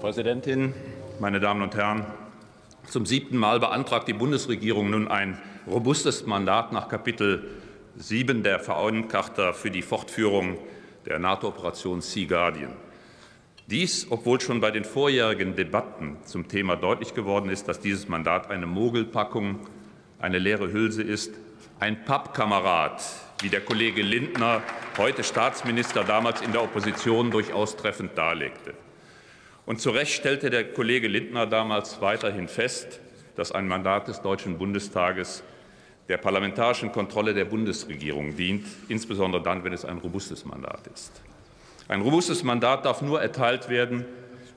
Präsidentin, meine Damen und Herren! Zum siebten Mal beantragt die Bundesregierung nun ein robustes Mandat nach Kapitel 7 der Vereinscharta für die Fortführung der NATO-Operation Sea Guardian. Dies, obwohl schon bei den vorjährigen Debatten zum Thema deutlich geworden ist, dass dieses Mandat eine Mogelpackung, eine leere Hülse ist, ein Pappkamerad, wie der Kollege Lindner, heute Staatsminister, damals in der Opposition durchaus treffend darlegte. Und zu Recht stellte der Kollege Lindner damals weiterhin fest, dass ein Mandat des Deutschen Bundestages der parlamentarischen Kontrolle der Bundesregierung dient, insbesondere dann, wenn es ein robustes Mandat ist. Ein robustes Mandat darf nur erteilt werden,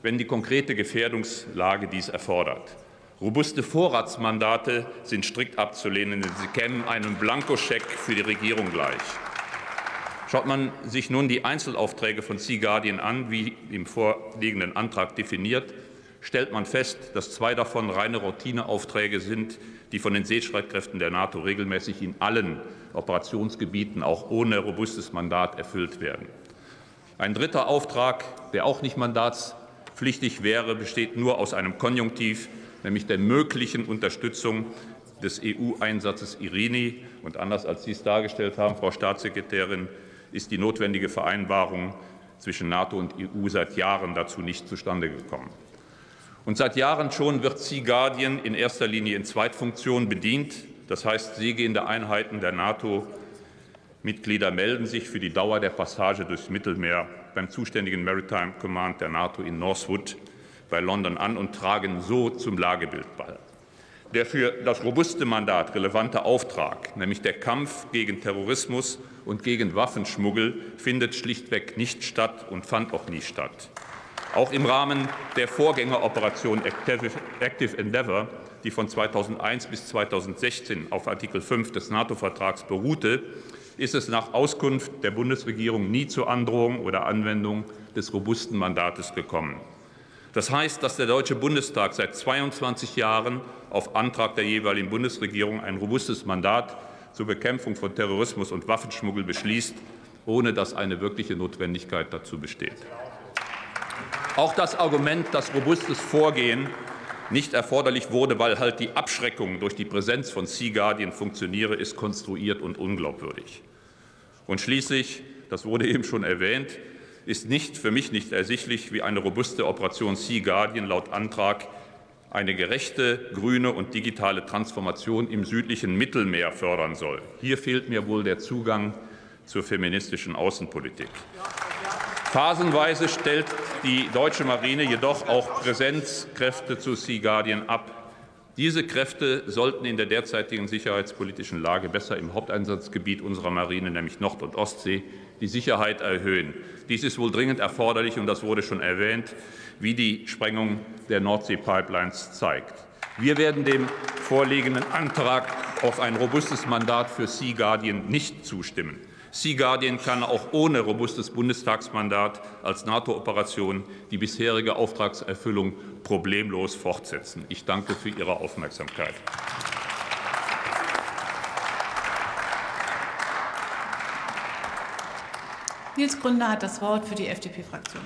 wenn die konkrete Gefährdungslage dies erfordert. Robuste Vorratsmandate sind strikt abzulehnen, denn sie kämen einem Blankoscheck für die Regierung gleich. Schaut man sich nun die Einzelaufträge von Sea Guardian an, wie im vorliegenden Antrag definiert, stellt man fest, dass zwei davon reine Routineaufträge sind, die von den Seestreitkräften der NATO regelmäßig in allen Operationsgebieten auch ohne robustes Mandat erfüllt werden. Ein dritter Auftrag, der auch nicht mandatspflichtig wäre, besteht nur aus einem Konjunktiv, nämlich der möglichen Unterstützung des EU-Einsatzes Irini. Und anders als Sie es dargestellt haben, Frau Staatssekretärin, ist die notwendige Vereinbarung zwischen NATO und EU seit Jahren dazu nicht zustande gekommen. Und seit Jahren schon wird Sea Guardian in erster Linie in Zweitfunktion bedient. Das heißt, seegehende Einheiten der NATO-Mitglieder melden sich für die Dauer der Passage durchs Mittelmeer beim zuständigen Maritime Command der NATO in Northwood bei London an und tragen so zum Lagebild bei. Der für das robuste Mandat relevante Auftrag, nämlich der Kampf gegen Terrorismus und gegen Waffenschmuggel, findet schlichtweg nicht statt und fand auch nie statt. Auch im Rahmen der Vorgängeroperation Active Endeavour, die von 2001 bis 2016 auf Artikel 5 des NATO-Vertrags beruhte, ist es nach Auskunft der Bundesregierung nie zur Androhung oder Anwendung des robusten Mandates gekommen. Das heißt, dass der Deutsche Bundestag seit 22 Jahren auf Antrag der jeweiligen Bundesregierung ein robustes Mandat zur Bekämpfung von Terrorismus und Waffenschmuggel beschließt, ohne dass eine wirkliche Notwendigkeit dazu besteht. Auch das Argument, dass robustes Vorgehen nicht erforderlich wurde, weil halt die Abschreckung durch die Präsenz von Sea Guardian funktioniere, ist konstruiert und unglaubwürdig. Und schließlich, das wurde eben schon erwähnt, ist nicht, für mich nicht ersichtlich, wie eine robuste Operation Sea Guardian laut Antrag eine gerechte, grüne und digitale Transformation im südlichen Mittelmeer fördern soll. Hier fehlt mir wohl der Zugang zur feministischen Außenpolitik. Phasenweise stellt die deutsche Marine jedoch auch Präsenzkräfte zu Sea Guardian ab. Diese Kräfte sollten in der derzeitigen sicherheitspolitischen Lage besser im Haupteinsatzgebiet unserer Marine, nämlich Nord- und Ostsee, die Sicherheit erhöhen. Dies ist wohl dringend erforderlich, und das wurde schon erwähnt, wie die Sprengung der Nordsee-Pipelines zeigt. Wir werden dem vorliegenden Antrag auf ein robustes Mandat für Sea Guardian nicht zustimmen. Sea Guardian kann auch ohne robustes Bundestagsmandat als NATO-Operation die bisherige Auftragserfüllung problemlos fortsetzen. Ich danke für Ihre Aufmerksamkeit. Nils Gründer hat das Wort für die FDP-Fraktion.